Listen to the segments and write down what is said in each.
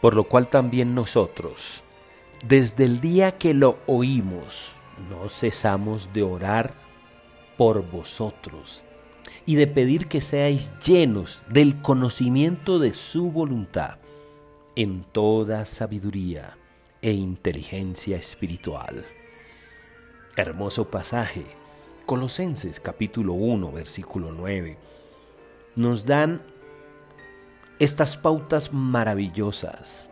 por lo cual también nosotros, desde el día que lo oímos, no cesamos de orar por vosotros y de pedir que seáis llenos del conocimiento de su voluntad en toda sabiduría e inteligencia espiritual. Hermoso pasaje. Colosenses capítulo 1, versículo 9. Nos dan estas pautas maravillosas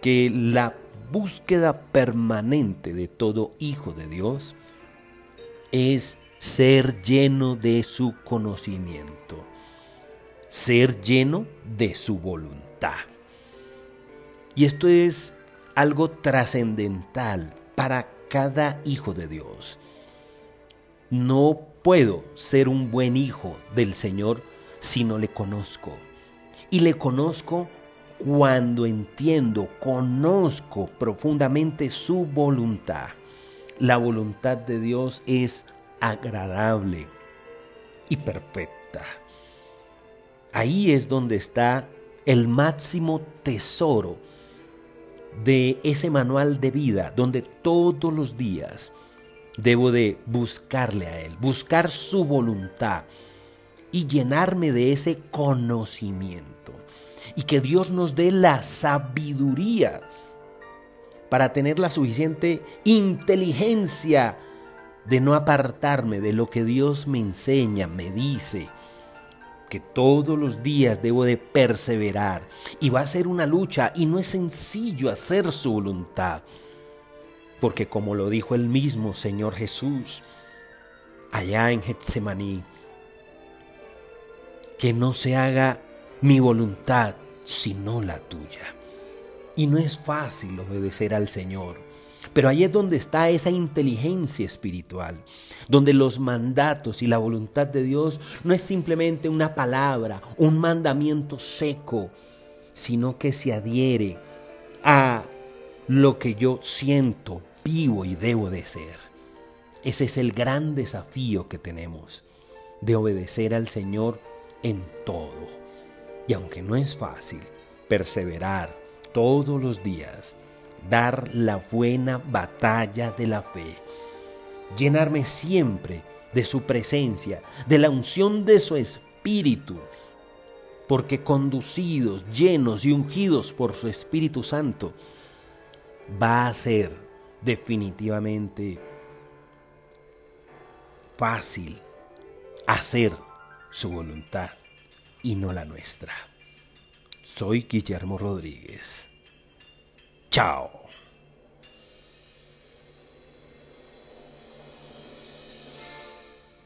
que la búsqueda permanente de todo hijo de Dios es ser lleno de su conocimiento, ser lleno de su voluntad. Y esto es algo trascendental para cada hijo de Dios. No puedo ser un buen hijo del Señor si no le conozco. Y le conozco cuando entiendo, conozco profundamente su voluntad. La voluntad de Dios es agradable y perfecta. Ahí es donde está el máximo tesoro de ese manual de vida, donde todos los días debo de buscarle a Él, buscar su voluntad y llenarme de ese conocimiento. Y que Dios nos dé la sabiduría para tener la suficiente inteligencia de no apartarme de lo que Dios me enseña, me dice, que todos los días debo de perseverar y va a ser una lucha y no es sencillo hacer su voluntad. Porque como lo dijo el mismo Señor Jesús allá en Getsemaní, que no se haga mi voluntad sino la tuya. Y no es fácil obedecer al Señor. Pero ahí es donde está esa inteligencia espiritual, donde los mandatos y la voluntad de Dios no es simplemente una palabra, un mandamiento seco, sino que se adhiere a lo que yo siento, vivo y debo de ser. Ese es el gran desafío que tenemos, de obedecer al Señor en todo. Y aunque no es fácil, perseverar todos los días, dar la buena batalla de la fe, llenarme siempre de su presencia, de la unción de su Espíritu, porque conducidos, llenos y ungidos por su Espíritu Santo, va a ser definitivamente fácil hacer su voluntad y no la nuestra. Soy Guillermo Rodríguez. Chao.